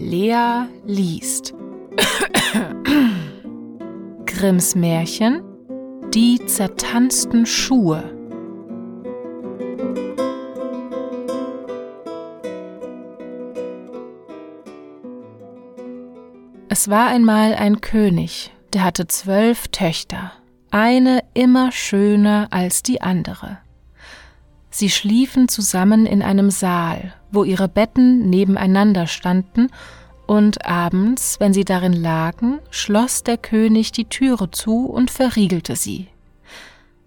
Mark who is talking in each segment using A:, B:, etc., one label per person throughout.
A: Lea liest. Grimms Märchen Die zertanzten Schuhe. Es war einmal ein König, der hatte zwölf Töchter, eine immer schöner als die andere. Sie schliefen zusammen in einem Saal, wo ihre Betten nebeneinander standen, und abends, wenn sie darin lagen, schloss der König die Türe zu und verriegelte sie.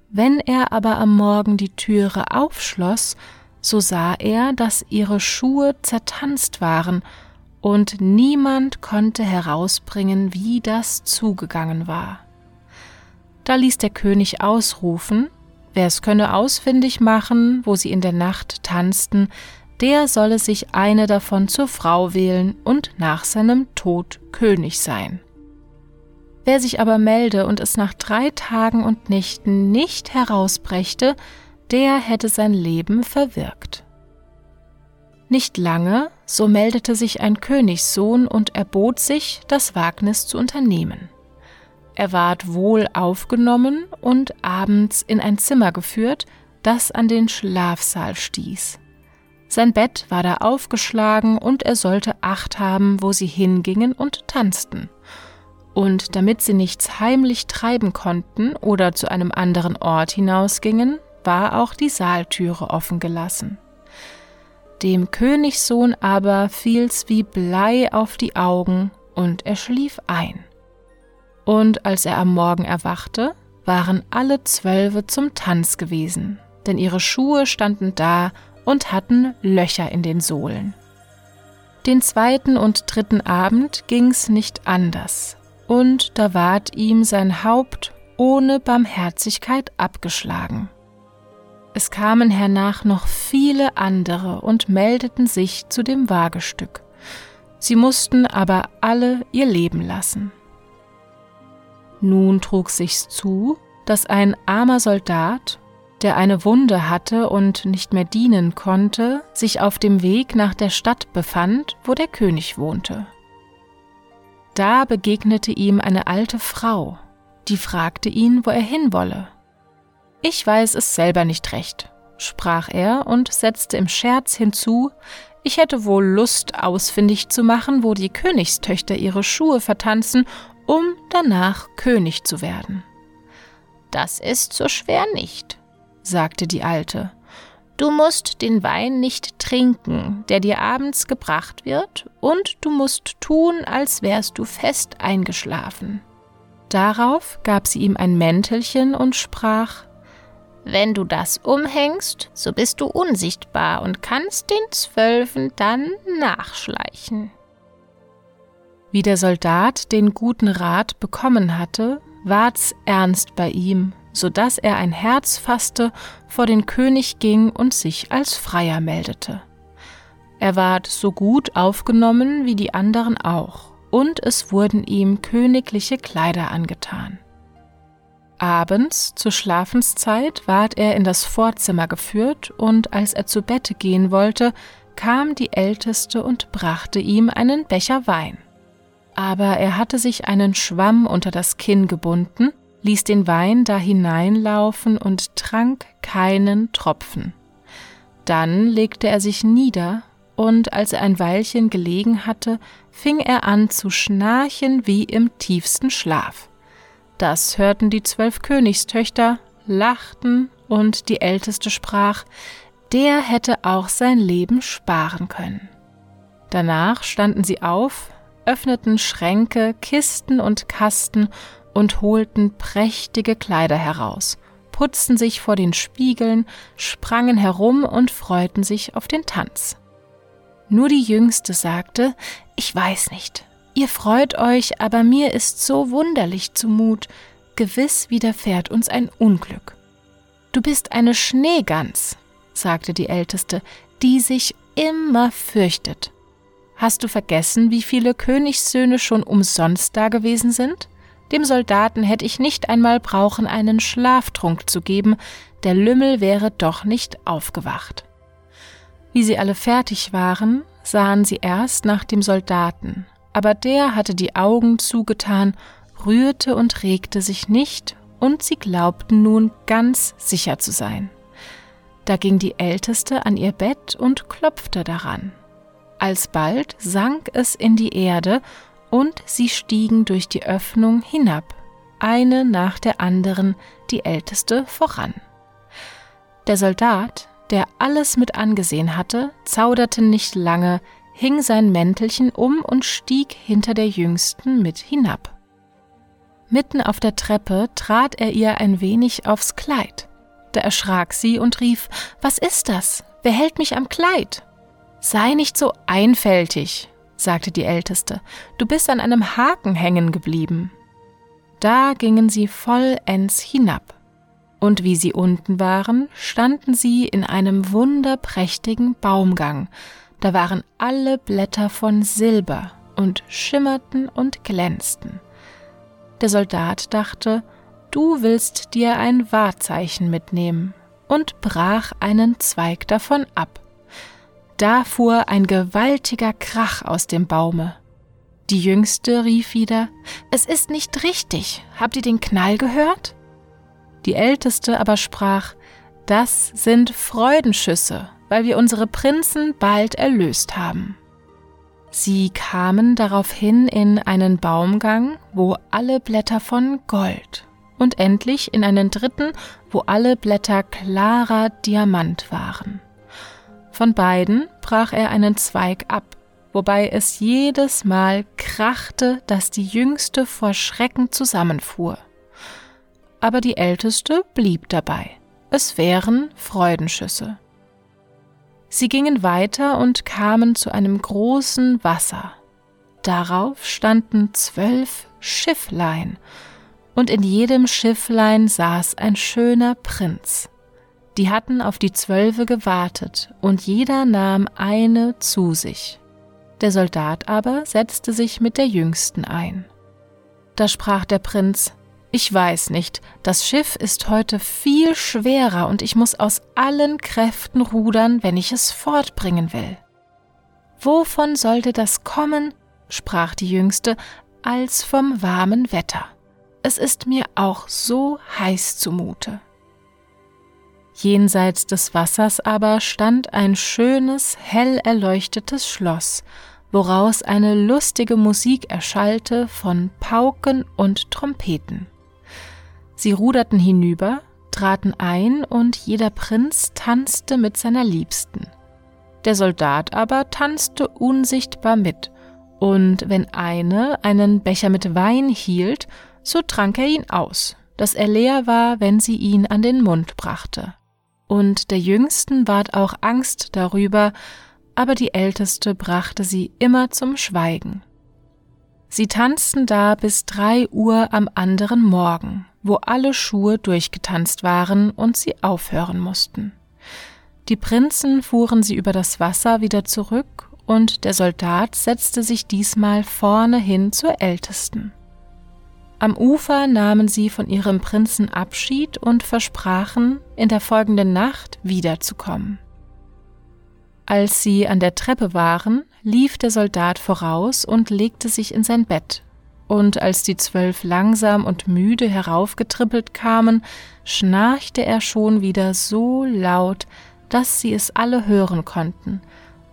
A: Wenn er aber am Morgen die Türe aufschloss, so sah er, dass ihre Schuhe zertanzt waren, und niemand konnte herausbringen, wie das zugegangen war. Da ließ der König ausrufen, wer es könne ausfindig machen, wo sie in der Nacht tanzten, der solle sich eine davon zur Frau wählen und nach seinem Tod König sein. Wer sich aber melde und es nach drei Tagen und Nächten nicht herausbrächte, der hätte sein Leben verwirkt. Nicht lange, so meldete sich ein Königssohn und erbot sich, das Wagnis zu unternehmen. Er ward wohl aufgenommen und abends in ein Zimmer geführt, das an den Schlafsaal stieß. Sein Bett war da aufgeschlagen und er sollte Acht haben, wo sie hingingen und tanzten. Und damit sie nichts heimlich treiben konnten oder zu einem anderen Ort hinausgingen, war auch die Saaltüre offen gelassen. Dem Königssohn aber fiel's wie Blei auf die Augen und er schlief ein. Und als er am Morgen erwachte, waren alle Zwölfe zum Tanz gewesen, denn ihre Schuhe standen da und hatten Löcher in den Sohlen. Den zweiten und dritten Abend ging's nicht anders, und da ward ihm sein Haupt ohne Barmherzigkeit abgeschlagen. Es kamen hernach noch viele andere und meldeten sich zu dem Wagestück. Sie mussten aber alle ihr Leben lassen. Nun trug sich's zu, dass ein armer Soldat, der eine Wunde hatte und nicht mehr dienen konnte, sich auf dem Weg nach der Stadt befand, wo der König wohnte. Da begegnete ihm eine alte Frau, die fragte ihn, wo er hinwolle. Ich weiß es selber nicht recht, sprach er und setzte im Scherz hinzu, ich hätte wohl Lust, ausfindig zu machen, wo die Königstöchter ihre Schuhe vertanzen um danach König zu werden.
B: Das ist so schwer nicht, sagte die Alte. Du musst den Wein nicht trinken, der dir abends gebracht wird, und du musst tun, als wärst du fest eingeschlafen.
A: Darauf gab sie ihm ein Mäntelchen und sprach
B: Wenn du das umhängst, so bist du unsichtbar und kannst den Zwölfen dann nachschleichen.
A: Wie der Soldat den guten Rat bekommen hatte, ward's ernst bei ihm, so dass er ein Herz fasste, vor den König ging und sich als Freier meldete. Er ward so gut aufgenommen wie die anderen auch, und es wurden ihm königliche Kleider angetan. Abends zur Schlafenszeit ward er in das Vorzimmer geführt, und als er zu Bette gehen wollte, kam die Älteste und brachte ihm einen Becher Wein aber er hatte sich einen Schwamm unter das Kinn gebunden, ließ den Wein da hineinlaufen und trank keinen Tropfen. Dann legte er sich nieder, und als er ein Weilchen gelegen hatte, fing er an zu schnarchen wie im tiefsten Schlaf. Das hörten die zwölf Königstöchter, lachten, und die älteste sprach, der hätte auch sein Leben sparen können. Danach standen sie auf, öffneten Schränke, Kisten und Kasten und holten prächtige Kleider heraus, putzten sich vor den Spiegeln, sprangen herum und freuten sich auf den Tanz. Nur die Jüngste sagte, ich weiß nicht, ihr freut euch, aber mir ist so wunderlich zumut, gewiss widerfährt uns ein Unglück. Du bist eine Schneegans, sagte die Älteste, die sich immer fürchtet. Hast du vergessen, wie viele Königssöhne schon umsonst da gewesen sind? Dem Soldaten hätte ich nicht einmal brauchen, einen Schlaftrunk zu geben, der Lümmel wäre doch nicht aufgewacht. Wie sie alle fertig waren, sahen sie erst nach dem Soldaten, aber der hatte die Augen zugetan, rührte und regte sich nicht, und sie glaubten nun ganz sicher zu sein. Da ging die Älteste an ihr Bett und klopfte daran. Alsbald sank es in die Erde, und sie stiegen durch die Öffnung hinab, eine nach der anderen, die Älteste voran. Der Soldat, der alles mit angesehen hatte, zauderte nicht lange, hing sein Mäntelchen um und stieg hinter der Jüngsten mit hinab. Mitten auf der Treppe trat er ihr ein wenig aufs Kleid. Da erschrak sie und rief Was ist das? Wer hält mich am Kleid? Sei nicht so einfältig, sagte die Älteste, du bist an einem Haken hängen geblieben. Da gingen sie vollends hinab und wie sie unten waren, standen sie in einem wunderprächtigen Baumgang, da waren alle Blätter von Silber und schimmerten und glänzten. Der Soldat dachte, du willst dir ein Wahrzeichen mitnehmen, und brach einen Zweig davon ab. Da fuhr ein gewaltiger Krach aus dem Baume. Die Jüngste rief wieder, Es ist nicht richtig, habt ihr den Knall gehört? Die Älteste aber sprach, das sind Freudenschüsse, weil wir unsere Prinzen bald erlöst haben. Sie kamen daraufhin in einen Baumgang, wo alle Blätter von Gold, und endlich in einen dritten, wo alle Blätter klarer Diamant waren. Von beiden brach er einen Zweig ab, wobei es jedes Mal krachte, dass die Jüngste vor Schrecken zusammenfuhr aber die älteste blieb dabei. Es wären Freudenschüsse. Sie gingen weiter und kamen zu einem großen Wasser. Darauf standen zwölf Schifflein, und in jedem Schifflein saß ein schöner Prinz. Die hatten auf die Zwölfe gewartet, und jeder nahm eine zu sich. Der Soldat aber setzte sich mit der Jüngsten ein. Da sprach der Prinz ich weiß nicht, das Schiff ist heute viel schwerer und ich muss aus allen Kräften rudern, wenn ich es fortbringen will. Wovon sollte das kommen, sprach die Jüngste, als vom warmen Wetter. Es ist mir auch so heiß zumute. Jenseits des Wassers aber stand ein schönes, hell erleuchtetes Schloss, woraus eine lustige Musik erschallte von Pauken und Trompeten. Sie ruderten hinüber, traten ein und jeder Prinz tanzte mit seiner Liebsten. Der Soldat aber tanzte unsichtbar mit, und wenn eine einen Becher mit Wein hielt, so trank er ihn aus, dass er leer war, wenn sie ihn an den Mund brachte. Und der Jüngsten ward auch Angst darüber, aber die Älteste brachte sie immer zum Schweigen. Sie tanzten da bis drei Uhr am anderen Morgen, wo alle Schuhe durchgetanzt waren und sie aufhören mussten. Die Prinzen fuhren sie über das Wasser wieder zurück, und der Soldat setzte sich diesmal vorne hin zur Ältesten. Am Ufer nahmen sie von ihrem Prinzen Abschied und versprachen, in der folgenden Nacht wiederzukommen. Als sie an der Treppe waren, lief der Soldat voraus und legte sich in sein Bett, und als die zwölf langsam und müde heraufgetrippelt kamen, schnarchte er schon wieder so laut, dass sie es alle hören konnten,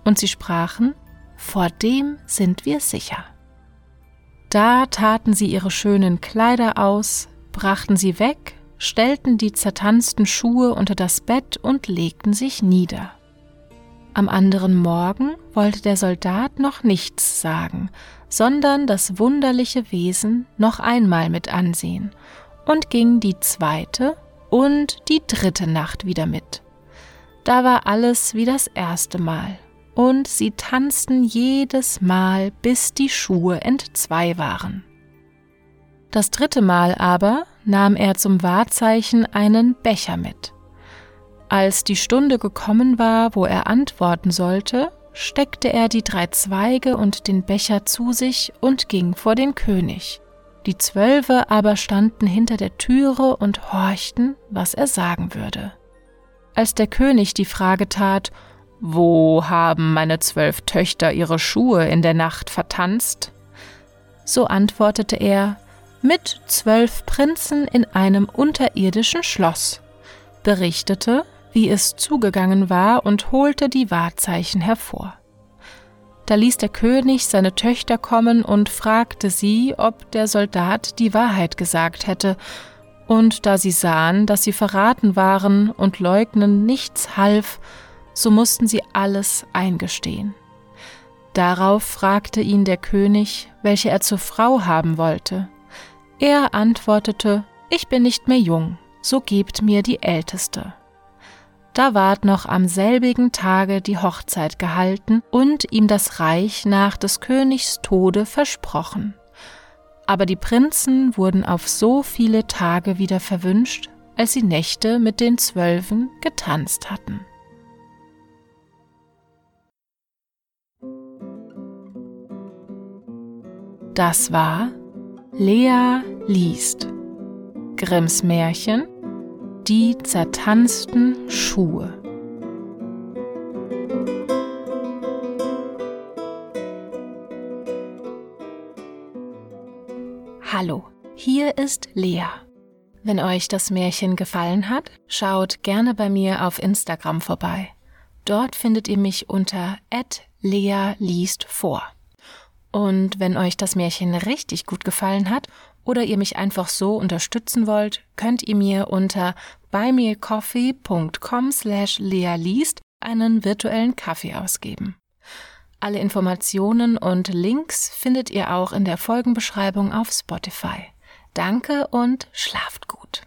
A: und sie sprachen, Vor dem sind wir sicher. Da taten sie ihre schönen Kleider aus, brachten sie weg, stellten die zertanzten Schuhe unter das Bett und legten sich nieder. Am anderen Morgen wollte der Soldat noch nichts sagen, sondern das wunderliche Wesen noch einmal mit ansehen und ging die zweite und die dritte Nacht wieder mit. Da war alles wie das erste Mal, und sie tanzten jedes Mal, bis die Schuhe entzwei waren. Das dritte Mal aber nahm er zum Wahrzeichen einen Becher mit. Als die Stunde gekommen war, wo er antworten sollte, steckte er die drei Zweige und den Becher zu sich und ging vor den König. Die Zwölfe aber standen hinter der Türe und horchten, was er sagen würde. Als der König die Frage tat, Wo haben meine zwölf Töchter ihre Schuhe in der Nacht vertanzt?
B: So antwortete er, mit zwölf Prinzen in einem unterirdischen Schloss, berichtete, wie es zugegangen war und holte die Wahrzeichen hervor. Da ließ der König seine Töchter kommen und fragte sie, ob der Soldat die Wahrheit gesagt hätte, und da sie sahen, dass sie verraten waren und leugnen nichts half, so mussten sie alles eingestehen. Darauf fragte ihn der König, welche er zur Frau haben wollte. Er antwortete, Ich bin nicht mehr jung, so gebt mir die Älteste. Da ward noch am selbigen Tage die Hochzeit gehalten und ihm das Reich nach des Königs Tode versprochen. Aber die Prinzen wurden auf so viele Tage wieder verwünscht, als sie Nächte mit den Zwölfen getanzt hatten. Das war Lea liest. Grimms Märchen Die zertanzten Schuhe. Hallo, hier ist Lea. Wenn euch das Märchen gefallen hat, schaut gerne bei mir auf Instagram vorbei. Dort findet ihr mich unter @lea liest vor. Und wenn euch das Märchen richtig gut gefallen hat oder ihr mich einfach so unterstützen wollt, könnt ihr mir unter buymeacoffee.com slash lealiest einen virtuellen Kaffee ausgeben. Alle Informationen und Links findet ihr auch in der Folgenbeschreibung auf Spotify. Danke und schlaft gut.